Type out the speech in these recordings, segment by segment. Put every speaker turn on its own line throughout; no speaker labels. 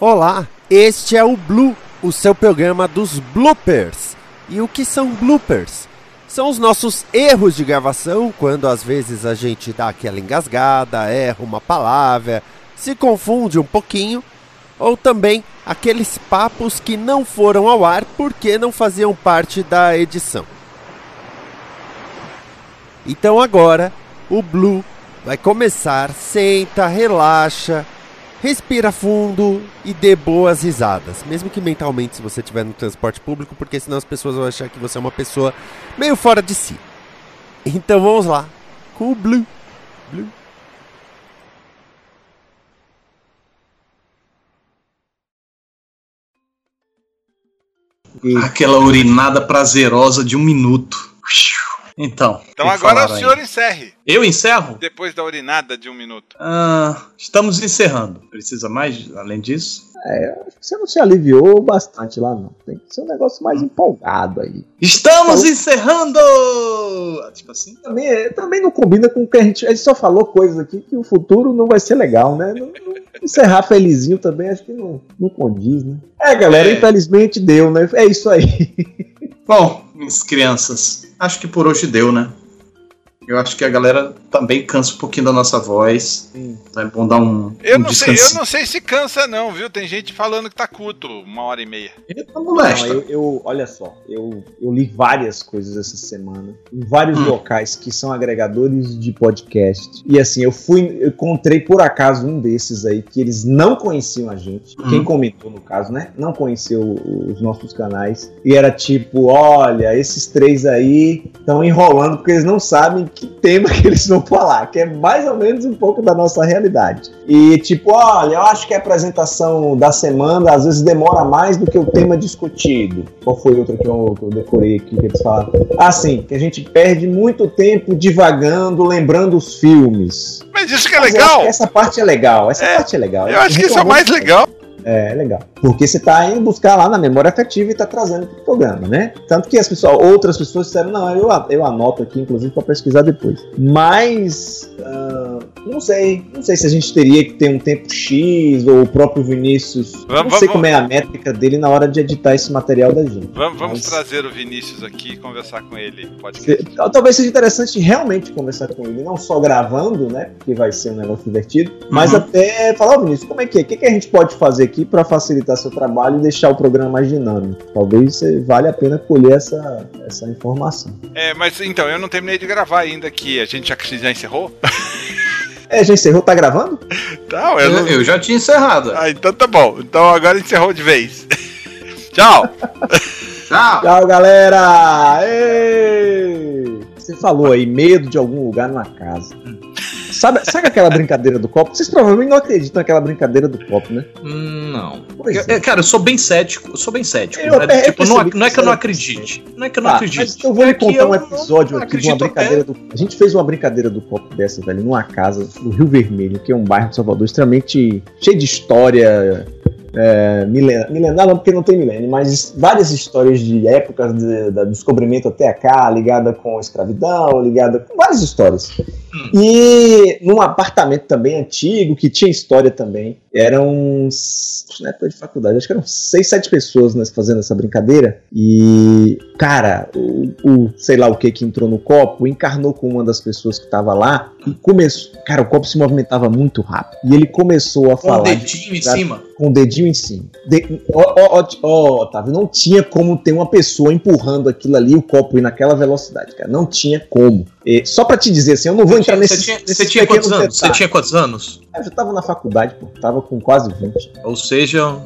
Olá, este é o Blue, o seu programa dos bloopers. E o que são bloopers? São os nossos erros de gravação, quando às vezes a gente dá aquela engasgada, erra uma palavra, se confunde um pouquinho, ou também aqueles papos que não foram ao ar porque não faziam parte da edição. Então agora o Blue vai começar, senta, relaxa, respira fundo e dê boas risadas. Mesmo que mentalmente se você estiver no transporte público, porque senão as pessoas vão achar que você é uma pessoa meio fora de si. Então vamos lá com o Blue. Blue.
Aquela urinada prazerosa de um minuto. Então.
Então agora o senhor aí. encerre.
Eu encerro?
Depois da urinada de um minuto.
Ah, estamos encerrando. Precisa mais além disso?
É, acho que você não se aliviou bastante lá, não. Tem que ser um negócio mais empolgado aí.
Estamos falou... encerrando! Tipo assim.
Também, é, também não combina com o que a gente. A gente só falou coisas aqui que o futuro não vai ser legal, né? Não, não, encerrar felizinho também acho que não, não condiz, né? É, galera, é. infelizmente deu, né? É isso aí.
Bom, minhas crianças, acho que por hoje deu, né? Eu acho que a galera também cansa um pouquinho da nossa voz. Então é bom dar um.
Eu,
um
não sei, eu não sei se cansa, não, viu? Tem gente falando que tá curto, uma hora e meia.
Eu, não, eu, eu, olha só, eu, eu li várias coisas essa semana, em vários hum. locais que são agregadores de podcast. E assim, eu fui, eu encontrei por acaso um desses aí que eles não conheciam a gente. Hum. Quem comentou, no caso, né? Não conheceu os nossos canais. E era tipo: olha, esses três aí estão enrolando porque eles não sabem que tema que eles vão falar, que é mais ou menos um pouco da nossa realidade. E tipo, olha, eu acho que a apresentação da semana às vezes demora mais do que o tema discutido. Qual foi outra que eu, que eu decorei aqui que eles falaram? Ah, sim, que a gente perde muito tempo divagando, lembrando os filmes.
Mas isso que é Mas legal.
essa parte é legal. Essa é, parte é legal.
Eu acho que isso é mais legal.
É, legal. Porque você está indo buscar lá na memória afetiva e está trazendo para o programa, né? Tanto que as pessoas, outras pessoas disseram, não, eu, eu anoto aqui, inclusive, para pesquisar depois. Mas, uh, não sei. Não sei se a gente teria que ter um tempo X ou o próprio Vinícius. Vamos, não sei vamos, como é a métrica dele na hora de editar esse material da gente.
Vamos, vamos trazer o Vinícius aqui e conversar com ele. Pode
ser, Talvez seja interessante realmente conversar com ele, não só gravando, né? Porque vai ser um negócio divertido, mas uhum. até falar, oh, Vinícius, como é que é? O que, que a gente pode fazer aqui? para facilitar seu trabalho e deixar o programa mais dinâmico. Talvez vale a pena colher essa, essa informação.
É, mas então, eu não terminei de gravar ainda aqui. A gente já, já encerrou?
É, já encerrou? Tá gravando?
Não, eu, não... eu já tinha encerrado.
Ah, então tá bom. Então agora encerrou de vez. Tchau!
Tchau! Tchau, galera! Ei! Você falou aí, medo de algum lugar numa casa. Sabe, sabe aquela brincadeira do copo? Vocês provavelmente não acreditam naquela brincadeira do copo, né?
Hum, não. É. Cara, eu sou bem cético. Eu sou bem cético. Eu, né? tipo, não, não, é que eu não acredite. Não é que eu não tá, acredite.
Eu vou lhe é contar um episódio aqui de uma brincadeira do. A gente fez uma brincadeira do copo dessa, velho, numa casa do Rio Vermelho, que é um bairro de Salvador extremamente cheio de história é, milenar, milenar não porque não tem milênio, mas várias histórias de épocas de, de descobrimento até cá, ligada com escravidão, ligada com várias histórias. Hum. E num apartamento também antigo, que tinha história também, eram, na época de faculdade, acho que eram seis, sete pessoas né, fazendo essa brincadeira, e, cara, o, o, sei lá o que que entrou no copo, encarnou com uma das pessoas que estava lá, e começou, cara, o copo se movimentava muito rápido, e ele começou a
com
falar...
Com o dedinho em cima?
Com o dedinho em cima. Ó, ó, ó, Otávio, não tinha como ter uma pessoa empurrando aquilo ali, o copo ir naquela velocidade, cara, não tinha como. E, só para te dizer assim, eu não vou entrar nesse.
Você tinha, quantos anos? Você tinha quantos anos?
Eu já tava na faculdade, pô. Tava com quase 20.
Ou seja,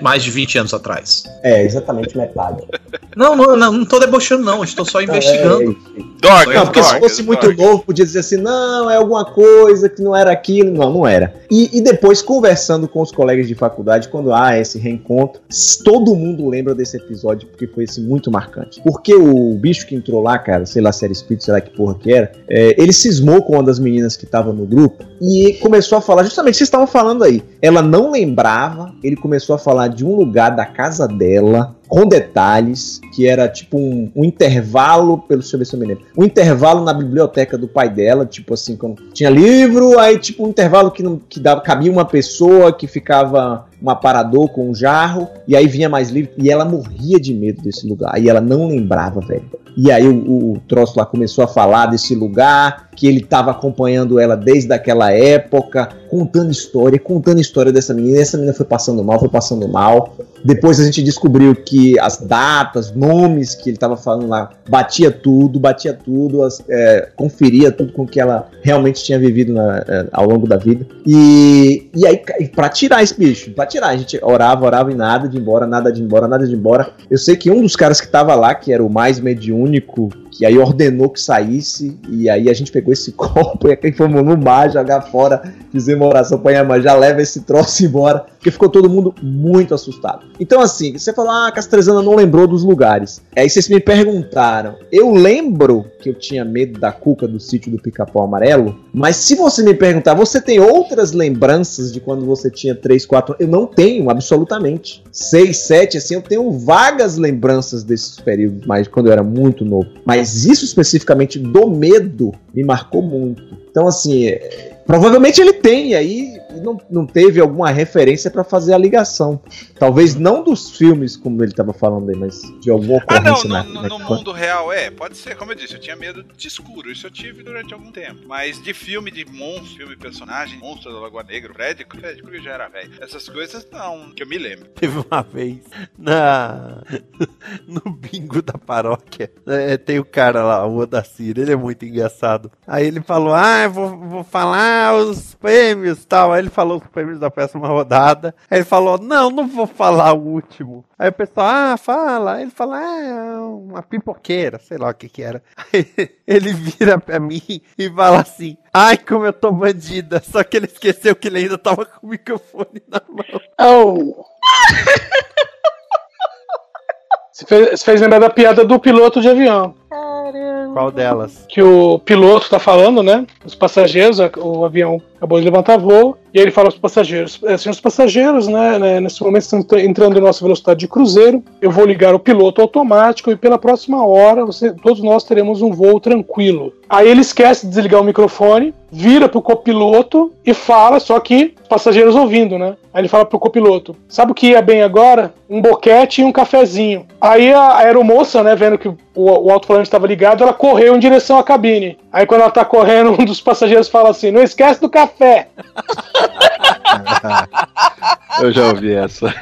mais de 20 anos atrás.
É, exatamente metade.
Não, não, não, não tô debochando, não. Estou só investigando.
Dorga,
Não, porque se fosse muito novo, podia dizer assim, não, é alguma coisa que não era aquilo. Não, não era. E, e depois, conversando com os colegas de faculdade, quando há esse reencontro, todo mundo lembra desse episódio, porque foi esse muito marcante. Porque o bicho que entrou lá, cara, sei lá se era espírito, sei lá que porra que era, é, ele cismou com uma das meninas que estava no grupo e começou a falar, justamente, vocês estavam falando aí. Ela não lembrava, ele começou a falar de um lugar da casa dela, com detalhes, que era tipo um, um intervalo, pelo deixa eu ver se eu me lembro, um intervalo na biblioteca do pai dela, tipo assim, quando tinha livro, aí tipo um intervalo que, não, que dava, cabia uma pessoa que ficava um aparador com um jarro, e aí vinha mais livro, e ela morria de medo desse lugar, e ela não lembrava, velho. E aí o, o troço lá começou a falar desse lugar, que ele estava acompanhando ela desde aquela época, contando história, contando história dessa menina. E essa menina foi passando mal, foi passando mal. Depois a gente descobriu que as datas, nomes que ele estava falando lá, batia tudo, batia tudo, as- é, conferia tudo com que ela realmente tinha vivido na- é, ao longo da vida. E, e aí, pra tirar esse bicho, pra tirar, a gente orava, orava e nada de embora, nada de embora, nada de embora. Eu sei que um dos caras que tava lá, que era o mais mediúnico, que aí ordenou que saísse, e aí a gente pegou esse copo e aí fomos no mar jogar fora, fizemos uma oração pra já leva esse troço embora, porque ficou todo mundo muito assustado. Então, assim, você fala, ah, Castrezana não lembrou dos lugares. Aí vocês me perguntaram, eu lembro que eu tinha medo da cuca do sítio do Pica-Pau Amarelo, mas se você me perguntar, você tem outras lembranças de quando você tinha 3, 4 Eu não tenho, absolutamente. 6, 7, assim, eu tenho vagas lembranças desses períodos, mas quando eu era muito novo. Mas isso especificamente do medo me marcou muito. Então, assim, é, provavelmente ele tem, aí não, não teve alguma referência pra fazer a ligação. Talvez não dos filmes, como ele tava falando aí, mas de alguma
Ah, não,
ocorrência
no,
na,
no-
na
no mundo real é, pode ser, como eu disse, eu tinha medo de escuro, isso eu tive durante algum tempo. Mas de filme, de monstro, filme personagem, monstro da Lagoa Negra, Fred, Fred Krueger já era velho. Essas coisas não, que eu me lembro.
Teve uma vez na no bingo da paróquia. é, tem o cara lá, o Odacir, ele é muito engraçado. Aí ele falou: Ah, eu vou, vou falar os prêmios e tal. Aí ele falou os prêmios da próxima rodada. Aí ele falou: Não, não vou falar o último. Aí o pessoal, ah, fala. Aí ele fala: Ah, é uma pipoqueira, sei lá o que que era. Aí ele vira pra mim e fala assim: Ai, como eu tô bandida. Só que ele esqueceu que ele ainda tava com o microfone na mão.
Oh. Você fez, você fez lembrar da piada do piloto de avião.
Qual delas?
Que o piloto tá falando, né? Os passageiros, o avião acabou de levantar voo. E aí ele fala aos passageiros: "É, Senhores passageiros, né? né, Nesse momento entra- entrando em nossa velocidade de cruzeiro. Eu vou ligar o piloto automático e pela próxima hora você- todos nós teremos um voo tranquilo. Aí ele esquece de desligar o microfone, vira pro copiloto e fala, só que os passageiros ouvindo, né? Aí ele fala pro copiloto: Sabe o que ia bem agora? Um boquete e um cafezinho. Aí a aeromoça, né, vendo que o, o alto-falante estava ligado, ela correu em direção à cabine. Aí quando ela tá correndo, um dos passageiros fala assim: Não esquece do café.
Eu já ouvi essa.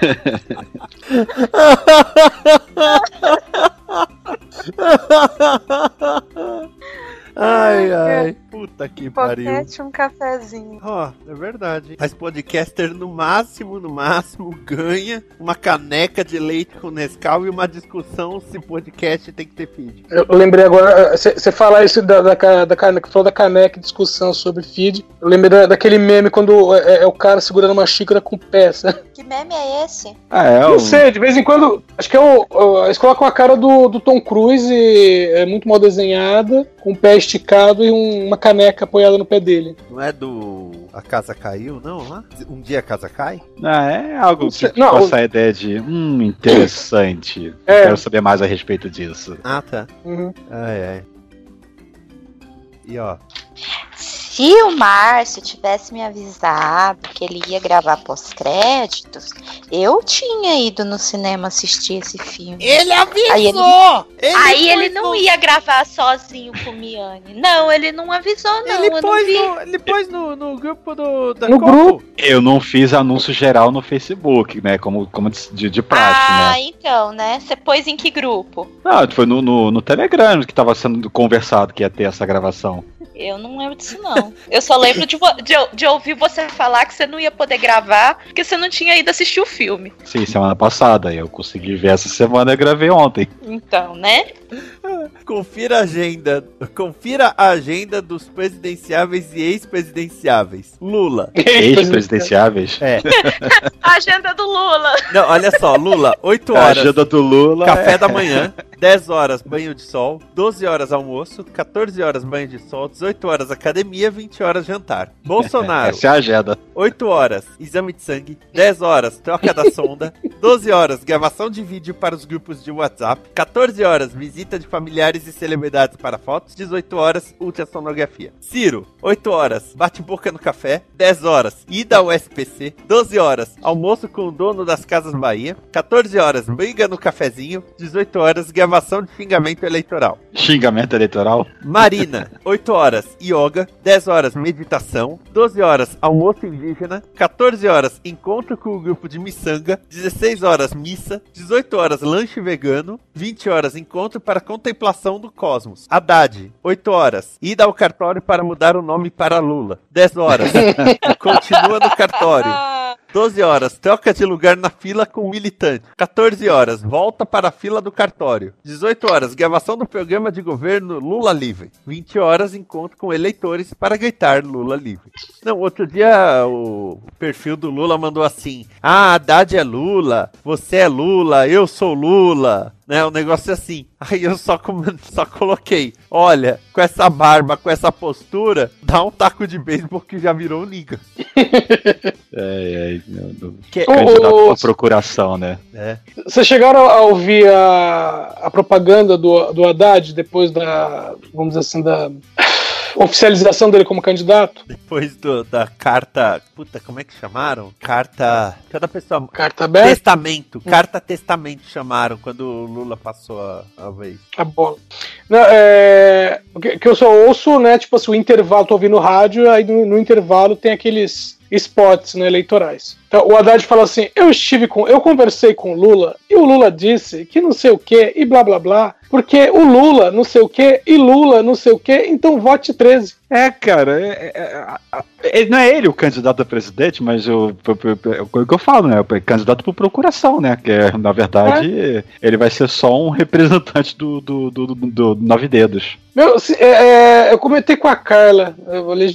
Ai, ai. Puta que pariu.
Um cafezinho.
Ó, é verdade. Mas podcaster no máximo, no máximo, ganha uma caneca de leite com Nescau e uma discussão se podcast tem que ter feed.
Eu lembrei agora, você falar isso da, da, da caneca, falou da caneca, discussão sobre feed. Eu lembrei da- daquele meme quando é, é o cara segurando uma xícara com peça.
Que meme é esse?
Ah, é
Não
o.
sei, de vez em quando. Acho que é o. o- Eles colocam a cara do, do Tom Cruise, é muito mal desenhada, com o pé esticado e um- uma caneca apoiada no pé dele.
Não é do A Casa Caiu, não? Um dia a casa cai?
Ah, é algo que
Não,
com
o-
essa ideia de. Hum, interessante.
É.
Quero saber mais a respeito disso.
Ah, tá.
Uhum.
Ai, ai. E ó,
Se o Márcio tivesse me avisado que ele ia gravar pós-créditos, eu tinha ido no cinema assistir esse filme.
Ele avisou!
Aí ele-
Ele
Aí ele não ia gravar sozinho com o Miane. Não, ele não avisou, não.
Ele
eu não
pôs,
vi.
no, ele pôs no, no grupo do, da
No grupo.
Eu não fiz anúncio geral no Facebook, né? Como, como de, de praxe,
Ah,
né?
então, né? Você pôs em que grupo?
Não, foi no, no, no Telegram que tava sendo conversado que ia ter essa gravação.
Eu não lembro disso, não. Eu só lembro de, de, de ouvir você falar que você não ia poder gravar porque você não tinha ido assistir o filme.
Sim, semana passada. Eu consegui ver essa semana e gravei ontem.
Então, né?
Confira a agenda. Confira a agenda dos presidenciáveis e ex-presidenciáveis. Lula.
Ex-presidenciáveis.
É.
A agenda do Lula.
Não, olha só, Lula, 8
A
horas.
agenda do Lula.
Café
é-
da manhã, 10 horas banho de sol, 12 horas almoço, 14 horas banho de sol, 18 horas academia, 20 horas jantar. Bolsonaro,
Essa é a agenda.
8 horas exame de sangue, 10 horas troca da sonda, 12 horas gravação de vídeo para os grupos de WhatsApp, 14 horas visita de familiares e celebridades para fotos, 18 horas ultrassonografia. Ciro, 8 horas bate-boca no café, 10 horas ida ao SPC, 12 horas almoço com o dono das Casas Bahia, 14 horas briga no cafezinho, 18 horas gravação de xingamento eleitoral.
Xingamento eleitoral.
Marina, 8 horas yoga, 10 horas meditação, 12 horas almoço indígena, 14 horas encontro com o grupo de miçanga, 16 horas missa, 18 horas lanche vegano, 20 horas encontro para contemplação do cosmos. Haddad, 8 horas ida ao cartório para mudar o nome para Lula. 10 horas continua no cartório. 12 horas, troca de lugar na fila com o militante. 14 horas, volta para a fila do cartório. 18 horas, gravação do programa de governo Lula Livre. 20 horas, encontro com eleitores para gritar Lula Livre. Não, outro dia o perfil do Lula mandou assim: Ah, Haddad é Lula, você é Lula, eu sou Lula. Né, um negócio assim. Aí eu só, com- só coloquei: Olha, com essa barba, com essa postura, dá um taco de beisebol que já virou liga.
É, é, do-
Que-
candidato
O-
pra procuração, né?
É.
Vocês chegaram a ouvir a, a propaganda do, do Haddad depois da, vamos dizer assim, da oficialização dele como candidato?
Depois do- da carta. Puta, como é que chamaram? Carta. Cada pessoa.
Carta aberta,
Testamento. Carta testamento chamaram quando o Lula passou a, a vez.
a bola. Não, é, o que, que eu só ouço, né, tipo assim, o intervalo, tô ouvindo rádio, aí no, no intervalo tem aqueles spots né, eleitorais. Então, o Haddad fala assim: eu estive com. Eu conversei com o Lula e o Lula disse que não sei o que e blá blá blá, porque o Lula não sei o que e Lula não sei o que, então vote 13.
É, cara, é- é- é- é- não é ele o candidato a presidente, mas o, o que eu falo, né? O candidato por procuração, né? Que é, na verdade, ele vai ser só um representante do, do, do, do- do Nove Dedos.
Meu, se- é, é, eu comentei com a Carla,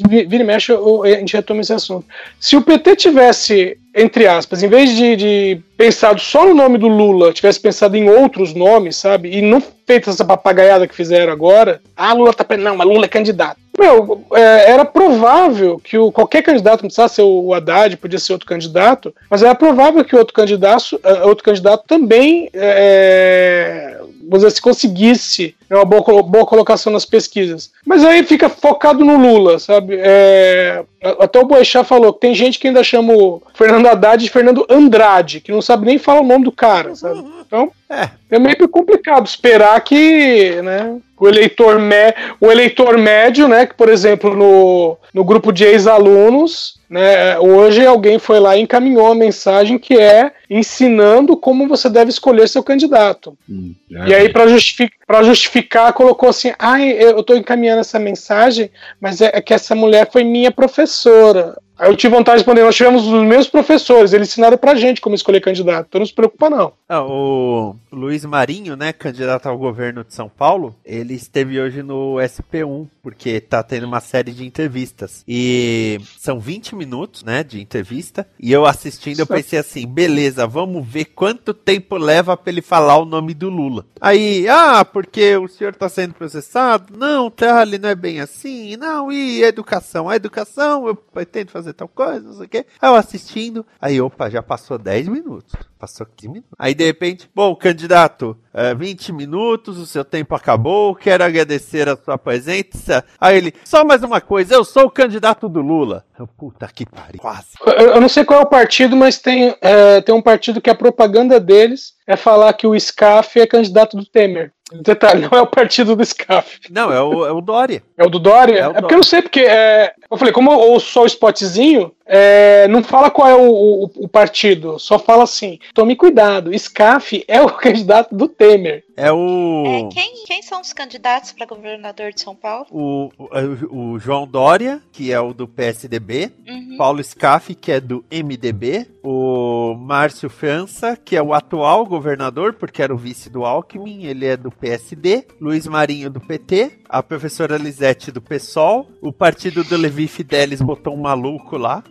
vira e mexe, eu- a gente retoma esse assunto. Se o PT tivesse, entre aspas, em vez de, de pensado só no nome do Lula, tivesse pensado em outros nomes, sabe? E não feito essa papagaiada que fizeram agora, ah, Lula tá. Não, mas Lula é candidato. Meu, é, era provável que o, qualquer candidato, não precisava ser o Haddad, podia ser outro candidato, mas era provável que outro candidato, eh, outro candidato também é, dizer, assim, conseguisse né, uma boa, boa colocação nas pesquisas. Mas aí fica focado no Lula, sabe? É, até o Boechat falou que tem gente que ainda chama o Fernando Haddad de Fernando Andrade, que não sabe nem falar o nome do cara, sabe? Então,
É.
é meio complicado esperar que, né, o eleitor, mé o eleitor médio, né, que por exemplo no, no grupo de ex-alunos, né, hoje alguém foi lá e encaminhou uma mensagem que é ensinando como você deve escolher seu candidato.
Hum,
E aí, para justificar, justificar, colocou assim: ai, eu tô encaminhando essa mensagem, mas é, é que essa mulher foi minha professora. Aí eu tive vontade de responder: nós tivemos os mesmos professores, eles ensinaram pra gente como escolher candidato, então não se preocupa, não.
Ah, o Luiz Marinho, né, candidato ao governo de São Paulo, ele esteve hoje no SP1, porque tá tendo uma série de entrevistas. E são 20 minutos, né, de entrevista. E eu assistindo, eu pensei assim, beleza, vamos ver quanto tempo leva pra ele falar o nome do Lula. Aí, ah, porque o senhor tá sendo processado? Não, Charlie, não é bem assim. Não, e educação? A educação, eu pretendo fazer tal coisa, não sei o quê. Aí eu assistindo, aí, opa, já passou 10 minutos. Passou 15 minutos. Aí, de repente, bom, candidato, é, 20 minutos, o seu tempo acabou, quero agradecer a sua presença. Aí ele, só mais uma coisa, eu sou o candidato do Lula. Eu, puta que pariu, quase.
Eu, eu não sei qual é o partido, mas tem, é, tem um partido que a propaganda deles é falar que o SCAF é candidato do Temer. Detalhe, não é o partido do SCAF.
Não, é o, é o Dória.
É o do Dória?
É o
É, porque eu não sei, porque é, eu falei, como eu ouço só o spotzinho, é, não fala qual é o, o- o partido, só fala assim: tome cuidado, SCAF é o candidato do Temer.
É o.
É, quem, quem são os candidatos para governador de São Paulo?
O, o, o João Dória, que é o do PSDB,
Uhum.
Paulo Scaff, que é do MDB, o Márcio França, que é o atual governador, porque era o vice do Alckmin, ele é do PSD, Luiz Marinho do PT, a professora Lisete do PSOL, o partido do Levi Fidelis botou um maluco lá.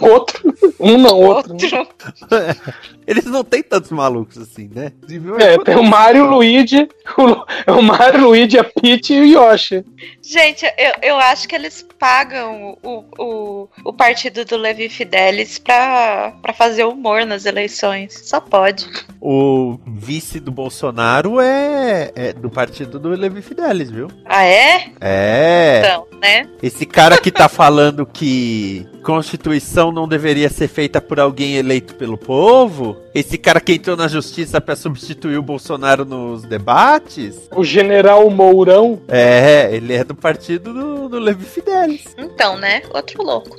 Outro. Um não, outro. né?
Eles não têm tantos malucos assim, né?
É, tem o Mario, o Luigi, o, o Mario, o Luigi, a Peach e o Yoshi.
Gente, eu, eu acho que eles pagam o, o, o partido do Levi Fidelis pra, pra fazer humor nas eleições. Só pode.
O vice do Bolsonaro é, é do partido do Levi Fidelis, viu?
Ah, é?
É.
Então, né?
Esse cara que tá falando que Constituição não deveria ser feita por alguém eleito pelo povo, esse cara que entrou na justiça pra substituir o Bolsonaro nos debates,
O General Mourão.
é, ele é do partido do, do Levi Fidelis.
Então, né? Outro louco.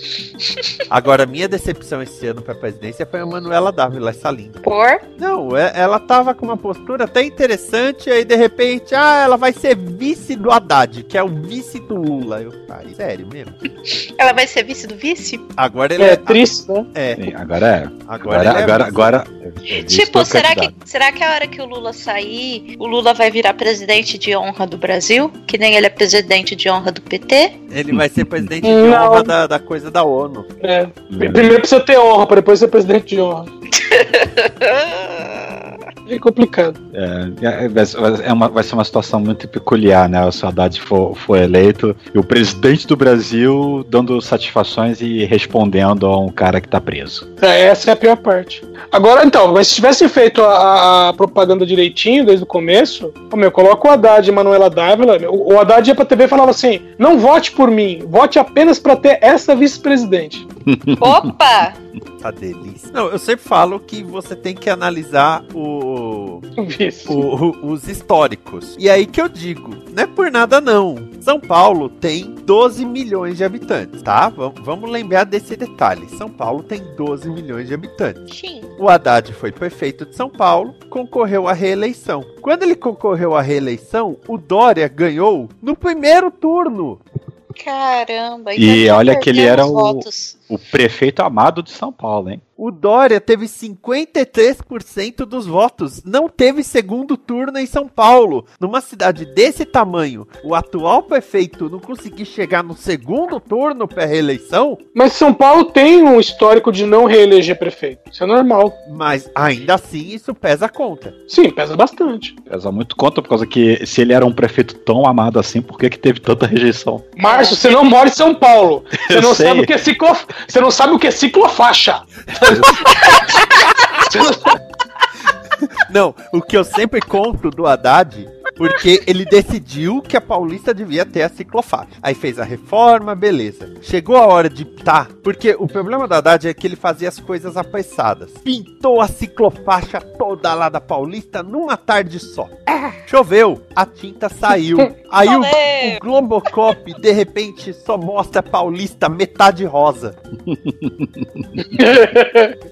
Agora, minha decepção esse ano pra presidência foi a Manuela Dávila, essa linda.
Por?
Não, é- ela tava com uma postura até interessante, aí de repente, ah, ela vai ser vice do Haddad, que é o vice do Lula. Eu, ah, sério mesmo?
Ela vai ser vice do vice?
Agora ele
É
é.
triste, né?
é,
Sim, agora é.
agora,
Agora,
é
agora, agora. é
Tipo, será que, será que a hora que o Lula sair, o Lula vai virar presidente de honra do Brasil? Que nem ele é presidente de honra do PT?
Ele vai ser presidente de
Não.
honra da, da coisa da ONU.
É. Primeiro precisa ter honra, pra depois ser presidente de honra. É complicado.
É, é, é uma, vai ser uma situação muito peculiar, né? Se o Haddad for, for eleito e o presidente do Brasil dando satisfações e respondendo a um cara que tá preso.
É, essa é a pior parte. Agora, então, mas se tivesse feito a, a- propaganda direitinho desde o começo, ô, meu, coloca o Haddad e Manuela Dávila. O, o Haddad ia pra TV e falava assim: não vote por mim, vote apenas pra ter essa vice-presidente.
Opa!
Tá delícia. Não, eu sempre falo que você tem que analisar o, o- o- os históricos. E aí que eu digo, não é por nada não. São Paulo tem 12 milhões de habitantes, tá? Vamos, vamos lembrar desse detalhe. São Paulo tem 12 milhões de habitantes.
Sim.
O Haddad foi prefeito de São Paulo, concorreu à reeleição. Quando ele concorreu à reeleição, o Dória ganhou no primeiro turno.
Caramba.
E olha que ele era o-
votos.
O prefeito amado de São Paulo, hein?
O Dória teve 53% dos votos. Não teve segundo turno em São Paulo. Numa cidade desse tamanho, o atual prefeito não conseguir chegar no segundo turno para reeleição,
Mas São Paulo tem um histórico de não reeleger prefeito. Isso é normal.
mas ainda assim isso pesa conta.
Sim, pesa bastante.
Pesa muito conta por causa que se ele era um prefeito tão amado assim, por que, que teve tanta rejeição?
Márcio, você não mora em São Paulo. Você não
sei.
sabe o que é ciclo... Você não sabe o que é ciclofaixa. Não,
o que eu sempre conto do Haddad, porque ele decidiu que a Paulista devia ter a ciclofaixa. Aí fez a reforma, beleza. Chegou a hora de tá, porque o problema do Haddad é que ele fazia as coisas apressadas. Pintou a ciclofaixa toda lá da Paulista numa tarde só. Choveu, a tinta saiu. Aí o, o Globocop, de repente, só mostra a Paulista metade rosa.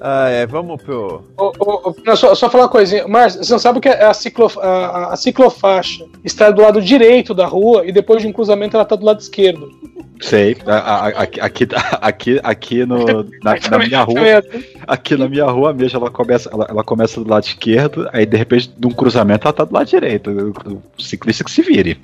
Ah, é, vamos pro...
Ô, ô, ô, não, só, só falar uma coisinha. Márcio, você não sabe o que é a, ciclo, a, a- a está do lado direito da rua e depois de um cruzamento ela está do lado esquerdo.
Sei. Aqui, aqui, aqui no, na, na minha rua, aqui na minha rua mesmo, ela começa, ela, ela começa do lado esquerdo, aí de repente, de um cruzamento, ela tá do lado direito. O, o ciclista que se vire.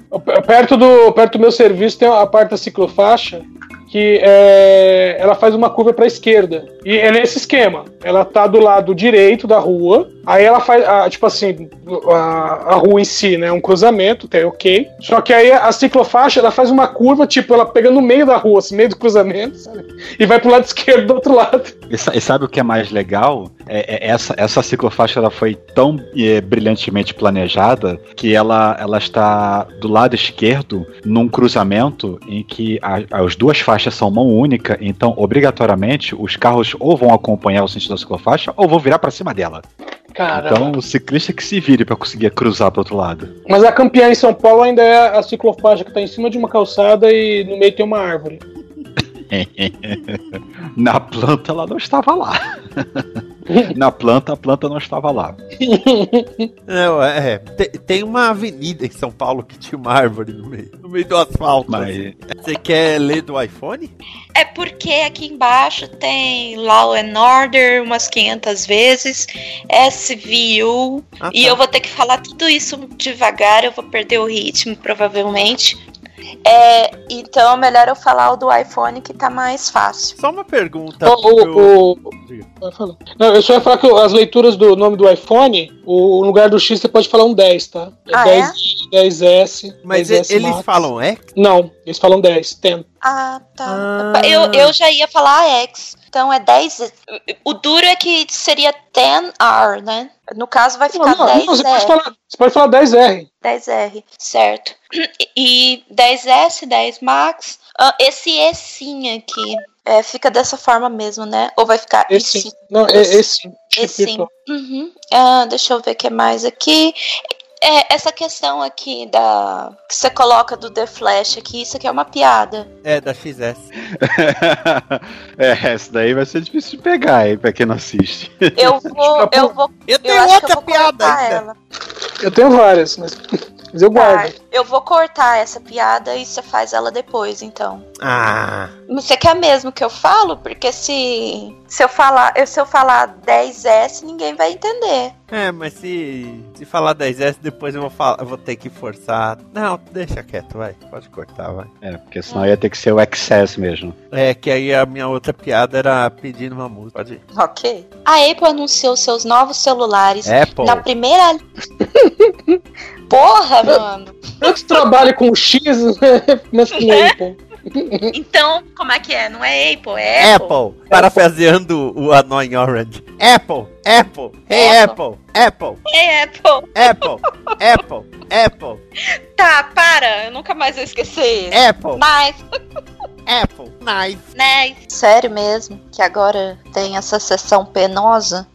Perto do, perto do meu serviço tem a parte da ciclofaixa que é, ela faz uma curva para a esquerda. E é nesse esquema. Ela tá do lado direito da rua, aí ela faz, ah, tipo assim, a, a rua em si, né, um cruzamento, tem ok. Só que aí a ciclofaixa, ela faz uma curva, tipo, ela pega no meio da rua, assim, meio do cruzamento, sabe? E vai pro lado esquerdo do outro lado.
E, e sabe o que é mais legal? É, é essa, essa ciclofaixa ela foi tão brilhantemente planejada que ela, ela está do lado esquerdo num cruzamento em que a- as duas faixas são mão única, então obrigatoriamente os carros ou vão acompanhar o sentido da ciclofaixa ou vão virar para cima dela.
Caramba.
Então o ciclista que se vire para conseguir cruzar para outro lado.
Mas a campeã em São Paulo ainda é a ciclofaixa que tá em cima de uma calçada e no meio tem uma árvore.
Na planta ela não estava lá. Na planta, a planta não estava lá.
Não, é, tem, tem uma avenida em São Paulo que tinha uma árvore no meio, no meio do asfalto.
Mas
Você quer ler do iPhone?
É porque aqui embaixo tem Law and Order umas 500 vezes, SVU,
Ah,
e
tá.
eu vou ter que falar tudo isso devagar, eu vou perder o ritmo, provavelmente. É, então é melhor eu falar o do iPhone que tá mais fácil.
Só uma pergunta.
O,
pro-
o, o- vai falar. Não, eu só ia falar que as leituras do nome do iPhone, o no lugar do X você pode falar um 10, tá? É
Ah,
10, 10S.
Mas
10S
e- eles
Max.
falam é?
Não, eles falam 10, 10.
Ah, tá.
Ah.
Eu, eu já ia falar X. Então é 10. O duro é que seria 10R, né? No caso vai ficar
Não, não, não, você, pode
10R.
falar, você pode falar 10R.
10R, certo. E 10S, 10 Max. Ah, esse Ezinho aqui é, fica dessa forma mesmo, né? Ou vai ficar
Esse. Não, é esse.
Ezinho. Uhum. Ah, deixa eu ver o que mais aqui. É, essa questão aqui da. que você coloca do The Flash aqui, isso aqui é uma piada.
É, da XS.
é, essa daí vai ser difícil de pegar aí pra quem não assiste.
Eu vou. eu vou.
Eu
Eu
tenho
eu
outra
vou
piada ainda.
ela.
Eu tenho várias, mas, mas eu
Tá,
guardo.
eu vou cortar essa piada e você faz ela depois, então.
Ah,
Você quer mesmo que eu falo? Porque se, se, eu, falar, se eu falar 10S, ninguém vai entender.
é, mas se, se falar 10S, depois eu vou, falar, eu vou ter que forçar. Não, deixa quieto, vai. Pode cortar, vai.
É, porque senão ia ter que ser o Excess mesmo.
É, que aí a minha outra piada era pedindo uma música. Pode ir.
Ok. A Apple anunciou seus novos celulares
Apple.
na primeira. Porra, mano!
Eu que trabalho com X, mas com Apple.
Então, como é que é? Não é Apple, é Apple.
Apple. Parafraseando o Annoying Orange. Apple, Apple, hey Apple, Apple,
É Apple.
Apple, Apple, Apple,
Tá, para. Eu nunca mais vou esquecer isso.
Apple,
Mas,
Apple, nice.
né? Sério mesmo que agora tem essa sessão penosa?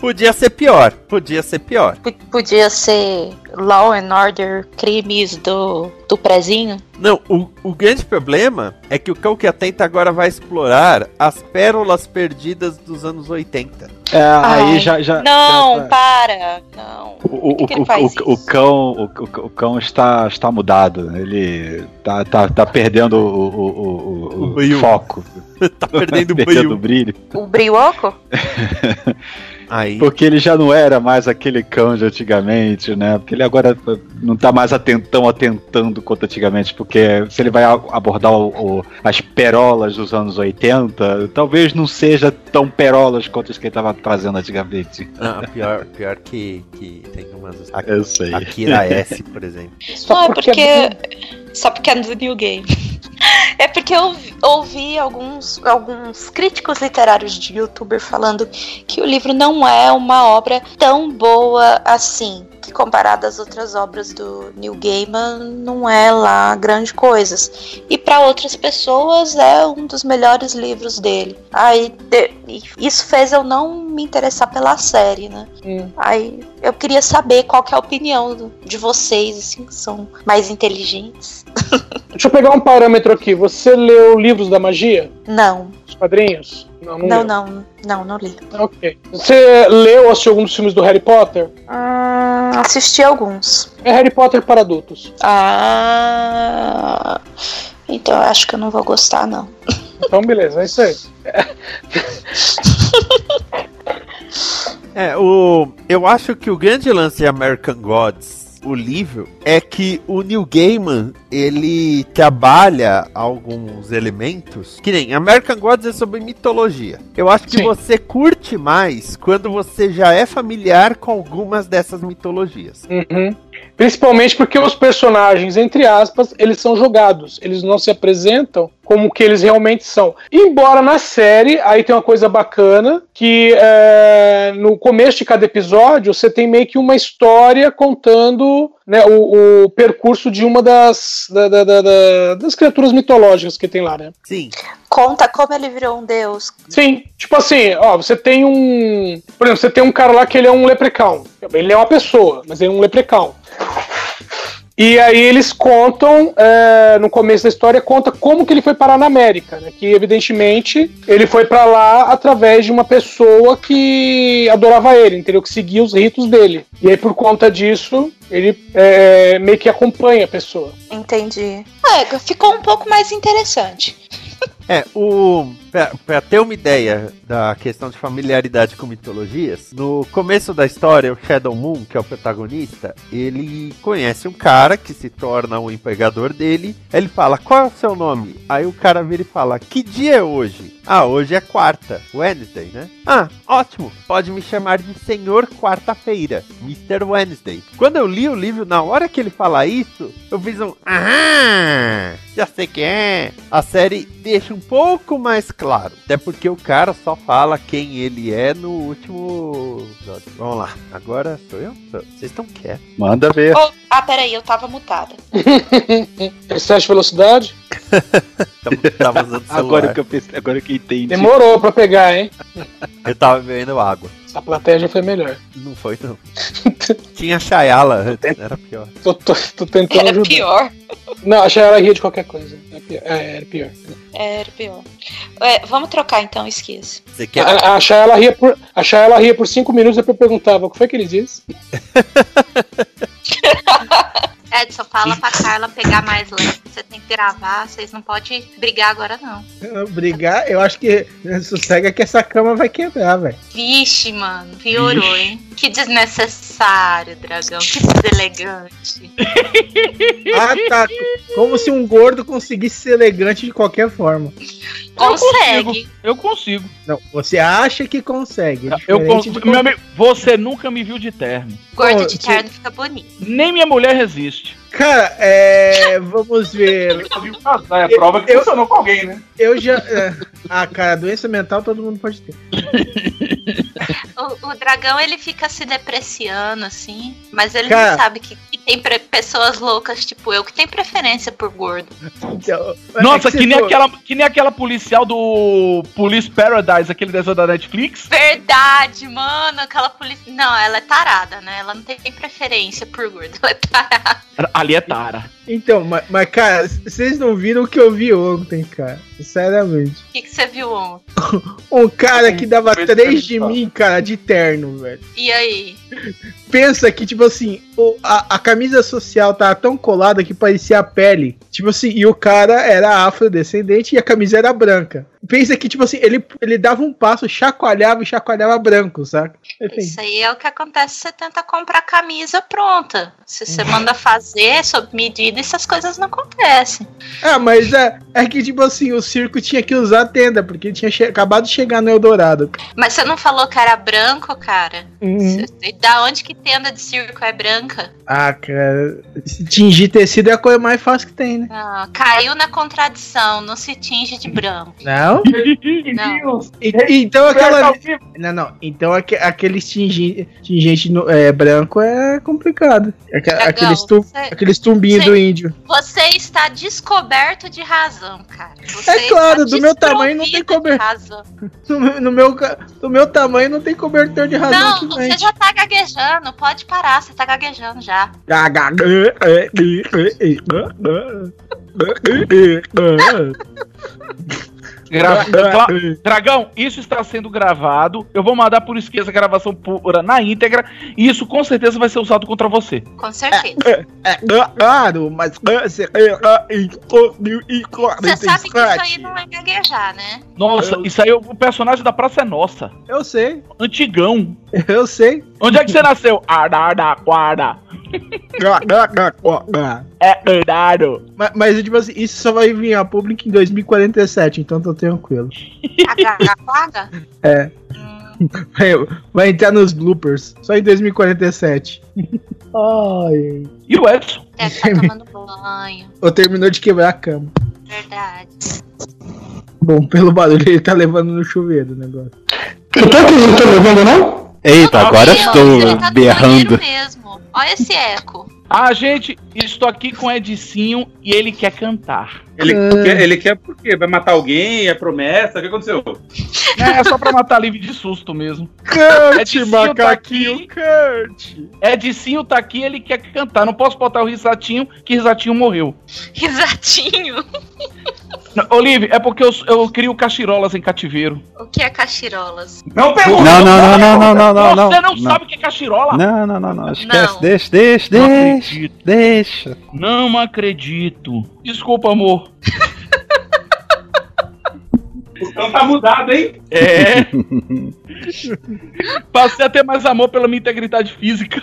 Podia ser pior, podia ser pior.
P- podia ser Law and Order crimes do, do prezinho?
Não, o, o grande problema é que o Cão que Atenta agora vai explorar as pérolas perdidas dos anos 80.
É,
Ai,
aí já. já
Não,
já-
para. Não.
O, o,
que
o, o, cão, o, o- o cão está, está mudado. Ele tá, tá, tá perdendo o, o, o, o-
O
o
brilho.
foco.
tá perdendo o
perdendo o
brilho.
brilho.
O brioco?
Aí,
Porque ele já não era mais aquele cão de antigamente, né? Porque ele agora não tá mais atentão atentando quanto antigamente. Porque se ele vai abordar o- o- as perolas dos anos 80, talvez não seja tão perolas quanto as que ele tava trazendo antigamente.
ah, pior, pior que, que tem umas.
Eu sei.
Akira S, por exemplo.
Só
não, é
porque
porque. Só porque é do New Game. É porque eu ouvi- alguns, alguns críticos literários de youtuber falando que o livro não é uma obra tão boa assim. Que comparado às outras obras do Neil Gaiman, não é lá grande coisas. E para outras pessoas é um dos melhores livros dele. Aí de- isso fez eu não me interessar pela série, né?
Hum.
Aí eu queria saber qual que é a opinião do- de vocês, assim, que são mais inteligentes.
Deixa eu pegar um parâmetro aqui. Você leu livros da magia?
Não,
Os quadrinhos? Não, não.
não, não, não, não li.
Ok. Você leu ou assistiu alguns filmes do Harry Potter?
Hum, assisti alguns.
É Harry Potter para adultos.
Ah, então eu acho que eu não vou gostar, não.
Então, beleza, é isso aí.
É, o, eu acho que o grande lance de American Gods, o livro, é que o Neil Gaiman, ele trabalha alguns elementos, que nem American Gods é sobre mitologia. Eu acho que
Sim.
você curte mais quando você já é familiar com algumas dessas mitologias.
Uhum. Principalmente porque os personagens, entre aspas, eles são jogados. Eles não se apresentam como que eles realmente são. Embora na série, aí tem uma coisa bacana, que é, no começo de cada episódio, você tem meio que uma história contando né, o, o percurso de uma das, da- da- da- da- das criaturas mitológicas que tem lá, né?
Sim.
Conta como ele virou um deus.
Sim, tipo assim, ó, você tem um. Por exemplo, você tem um cara lá que ele é um leprechaun. Ele é uma pessoa, mas ele é um leprechaun. E aí eles contam, é, no começo da história, conta como que ele foi parar na América, né? Que evidentemente ele foi pra lá através de uma pessoa que adorava ele, entendeu? Que seguia os ritos dele. E aí por conta disso, ele é, meio que acompanha a pessoa.
Entendi. É, ficou um pouco mais interessante.
É, o. Pra, pra ter uma ideia da questão de familiaridade com mitologias, no começo da história, o Shadow Moon, que é o protagonista, ele conhece um cara que se torna o empregador dele. Ele fala: Qual é o seu nome? Aí o cara vira e fala: Que dia é hoje? Ah, hoje é quarta, Wednesday, né? Ah, ótimo, pode me chamar de Senhor Quarta-feira, Mr. Wednesday. Quando eu li o livro, na hora que ele fala isso, eu fiz um Aham, já sei quem é. A série deixa um pouco mais claro, até porque o cara só fala quem ele é no último. episódio. Vamos lá, agora sou eu? Vocês estão quietos.
Manda ver.
Oh, ah, peraí, eu tava mutada.
Excesso de velocidade?
Tava, usando o celular.
Agora que eu pensei, agora que eu entendi.
Demorou pra pegar, hein?
Eu tava bebendo água.
Essa plateia já foi melhor.
Não foi, não. Tinha Chayala antes, era pior.
Tô, tô, tô tentando
Era
ajudar.
pior.
Não, achei ela ria de qualquer coisa. Era pior. É, era pior.
Era pior. É, vamos trocar então, esqueça.
Você quer.
A, a Chayala ria por, a Chayala ria por cinco minutos e depois perguntava o que foi que ele disse.
Edson, fala pra Carla pegar mais leve. Você tem que gravar, vocês não podem brigar agora, não.
Brigar, eu acho que sossega que essa cama vai quebrar, velho.
Vixe, mano, piorou, hein? Que desnecessário, dragão. Que deselegante.
Ah, tá. Como se um gordo conseguisse ser elegante de qualquer forma.
Consegue.
Eu consigo.
Não, você acha que consegue. é
Eu consigo.
de
Meu amigo, você nunca me viu de terno.
Gordo de terno fica bonito.
Nem minha mulher resiste.
Cara, é. Vamos ver.
É prova que
Eu-
funcionou com alguém, né?
Eu já. é, Ah, cara, doença mental todo mundo pode ter.
O, o dragão, ele fica se depreciando, assim. Mas ele
Cara.
não sabe que, que tem pre- pessoas loucas, tipo eu, que tem preferência por gordo.
Então, é
Nossa,
que
que,
você
nem
for-
aquela, que nem aquela policial do Police Paradise, aquele desenho da Netflix.
Verdade, mano. Aquela polícia. Não, ela é tarada, né? Ela não tem preferência por gordo. Ela é tarada.
Ali é Tara.
Então, mas, mas, cara, vocês não viram o que eu vi ontem, cara. Sinceramente.
O que, que você viu ontem?
Um cara que dava três de
experimental.
mim, cara, de terno, velho.
E aí?
Pensa que, tipo assim, o- a, a camisa social tava tão colada que parecia a pele. Tipo assim, e o cara era afrodescendente e a camisa era branca. Pensa que, tipo assim, ele, ele dava um passo, chacoalhava e chacoalhava branco, saca? Enfim.
Isso aí é o que acontece se você tenta comprar camisa pronta. Se você manda fazer sob medida, essas coisas não acontecem.
Ah, mas é, é que, tipo assim, o circo tinha que usar a tenda, porque tinha acabado de chegar no Eldorado.
Mas você não falou que era branco, cara?
Uhum.
Cê- Da onde que tenda de circo é branca?
Ah, cara, se tingir tecido é a coisa mais fácil que tem, né?
Ah, caiu na contradição, não se tinge de branco.
Não?
Não.
E- então aquela. Não, não. Então aque- aqueles tingi- tingente no- é, branco é complicado.
Dragão,
aqueles, tu,
você-
aqueles tumbinhos
você-
do índio.
Você está descoberto de razão, cara. Você
É claro, do meu tamanho não tem
razão.
No, meu- no meu, no meu tamanho não tem cobertor de razão
Não, você já tá gaguejando. Pode parar, você tá gaguejando já.
Gra- Cla- Dragão, isso está sendo gravado. Eu vou mandar por esquerda a gravação pura na íntegra. E isso com certeza vai ser usado contra você.
Com certeza.
É claro, mas você em
Você sabe que isso aí
2047.
não é gaguejar, né?
Nossa, isso aí, o personagem da Praça é Nossa.
Eu sei,
Antigão.
eu sei.
Onde é que você nasceu? Araraquara. É verdade.
Mas, mas, tipo assim, isso só vai vir a público em 2047, então tô tranquilo.
A gaga
É. Vai, vai entrar nos bloopers, só em 2047. Ai.
E o Edson?
Deve estar tomando banho.
Ou terminou de quebrar a cama.
Verdade.
Bom, pelo barulho ele tá levando no chuveiro o negócio.
Tô aqui, não tô me ouvindo, não?
Eita, agora estou
tá
berrando.
mesmo. Olha esse eco.
A gente, estou aqui com Edicinho e ele quer cantar.
Ele,
Ah.
quer, ele quer por quê? Vai matar alguém? É promessa? O que aconteceu?
É só pra matar livre de susto mesmo.
Kurt,
Edicinho
macaquinho,
tá aqui. Edicinho tá aqui, ele quer cantar. Não posso botar o risatinho, que risatinho morreu.
Risatinho.
Não, Olive, é porque eu, eu crio cachirolas em cativeiro.
O que é cachirolas?
Não
Não, não, não, não, não, não, não, não.
Você não, sabe o que é cachirola?
Não, não, não, não. Esquece,
Não.
deixa, deixa,
Não
deixa, deixa.
Não acredito. Desculpa, amor.
O cão tá mudado, hein?
É. Passei a ter mais amor pela minha integridade física.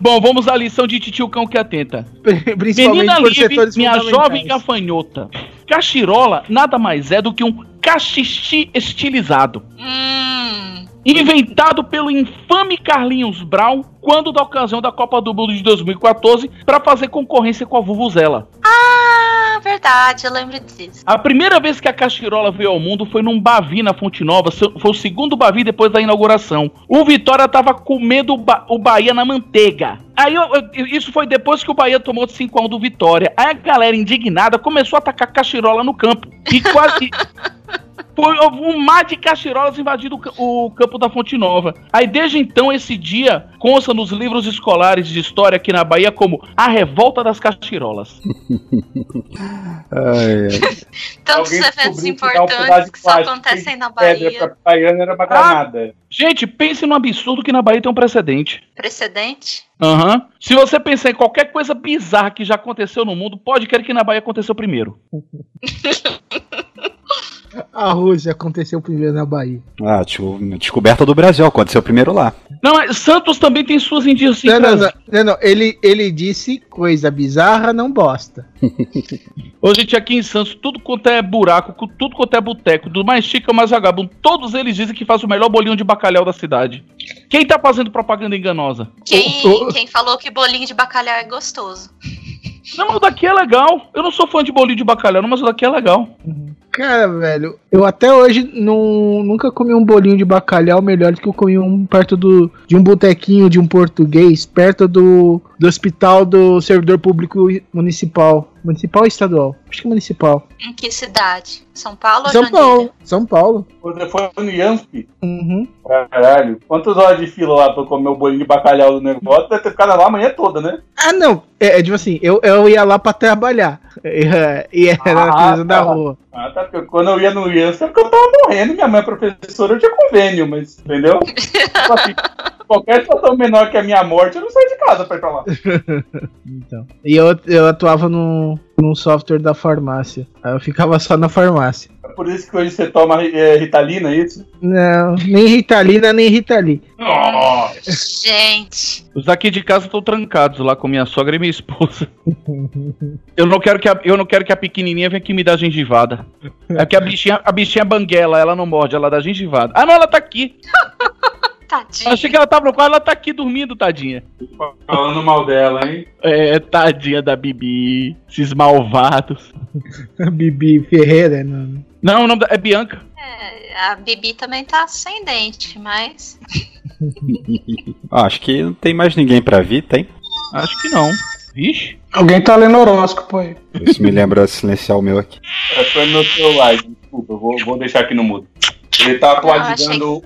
Bom, vamos à lição de titio cão que atenta.
Principalmente
Menina
setores
minha jovem gafanhota. Cachirola nada mais é do que um cachixi estilizado.
Hum.
Inventado pelo infame Carlinhos Brown quando da ocasião da Copa do Mundo de 2014 para fazer concorrência com a Vuvuzela.
Ah, verdade, eu lembro disso.
A primeira vez que a cachirola veio ao mundo foi num Bavi na Fonte Nova. Foi o segundo Bavi depois da inauguração. O Vitória tava comendo o, ba o Bahia na manteiga. Aí eu- eu- isso foi depois que o Bahia tomou de 5x1 do Vitória. Aí a galera indignada começou a atacar cachirola no campo. E quase. Foi um mar de cachirolas invadindo o ca- o campo da Fonte Nova. Aí desde então, esse dia consta nos livros escolares de história aqui na Bahia como a revolta das cachirolas.
Ai, ai.
Tantos
Alguém
eventos
que um
importantes
de
que só acontecem na
Pedra
Bahia.
pra baiana era uma granada.
Gente, pense no absurdo que na Bahia tem um precedente.
Precedente?
Aham. Se você pensar em qualquer coisa bizarra que já aconteceu no mundo, pode querer que na Bahia aconteceu primeiro.
A Rússia aconteceu primeiro na Bahia.
Ah, tipo, descoberta do Brasil, aconteceu primeiro lá.
Não, mas Santos também tem suas
Não, não,
idiosincrasias.
não, não, não, Ele, ele disse coisa bizarra, não bosta.
Ô, gente, aqui em Santos, tudo quanto é buraco, tudo quanto é boteco, do mais chique ao mais vagabundo, todos eles dizem que faz o melhor bolinho de bacalhau da cidade. Quem tá fazendo propaganda enganosa?
Quem, quem falou que bolinho de bacalhau é gostoso?
Não, o daqui é legal. Eu não sou fã de bolinho de bacalhau, mas o daqui é legal.
Cara, velho, eu até hoje não, nunca comi um bolinho de bacalhau melhor do que eu comi um perto do, de um botequinho de um português, perto do, do hospital do servidor público municipal. Municipal ou estadual? Acho que municipal.
Em que cidade? São Paulo ou
São? Paulo. São Paulo.
Você foi no Yansp?
Uhum.
Caralho. Quantas horas de fila lá pra comer o bolinho de bacalhau do negócio? Deve ter ficado lá a manhã toda, né?
Ah, não. É, é tipo assim, eu, eu ia lá pra trabalhar. É, E era
Ah,
na coisa da
tá.
rua.
Ah, tá. Porque quando eu ia no Yansp é porque eu tava morrendo. Minha mãe é professora, eu tinha convênio, mas. Entendeu? Qualquer situação menor que a minha morte, eu não saio de casa pra ir pra lá.
Então. E eu, eu atuava num, num software da farmácia. Aí eu ficava só na farmácia.
É por isso que hoje você toma é, Ritalina, é isso?
Não, nem Ritalina, nem Ritali.
Nossa.
Gente,
Os daqui de casa estão trancados lá com minha sogra e minha esposa. Eu não quero que a, eu não quero que a pequenininha venha aqui me dar gengivada. É que a bichinha, a bichinha banguela, ela não morde, ela dá gengivada. Ah, não, ela tá aqui.
tadinho.
Achei que ela tava no quarto, ela tá aqui dormindo, tadinha.
Falando mal dela, hein?
É, tadinha da Bibi, esses malvados.
Bibi Ferreira, não.
Não, o nome da, é Bianca.
É, a Bibi também tá sem dente, mas.
Acho que não tem mais ninguém pra vir, tem?
Acho que não. Vixe.
Alguém tá lendo horóscopo aí.
Isso me lembra silenciar o meu aqui.
É foi no celular, desculpa, eu vou, vou deixar aqui no mudo. Ele tá atualizando o. o- o-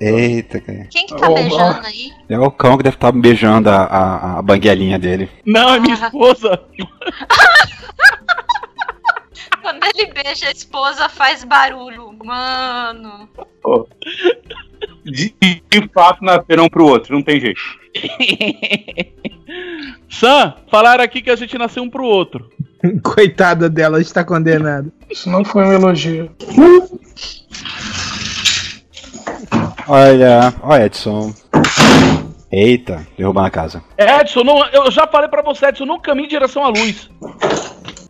Eita, cara.
Quem que tá
Ô,
beijando aí?
É o cão que deve estar beijando a, a, a banguelinha dele.
Não, é minha esposa.
Quando ele beija a esposa, faz barulho. Mano.
De, de fato, nasceram um pro outro, não tem jeito.
Sam, falaram aqui que a gente nasceu um pro outro.
Coitada dela, está condenada.
Isso não foi um elogio.
Olha, ó Edson. Eita, derrubando a casa.
Edson, não, eu já falei pra você, Edson, não caminhe em direção à luz.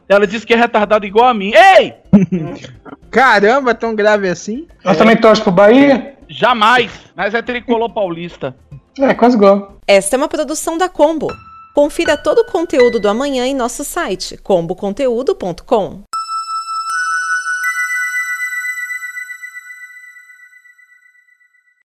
Ela disse que é retardado igual a mim. Ei!
Caramba, tão grave assim?
Ela também torce pro Bahia?
Jamais! Mas é tricolor paulista.
É, quase igual.
Esta é uma produção da Combo. Confira todo o conteúdo do amanhã em nosso site comboconteúdo.com.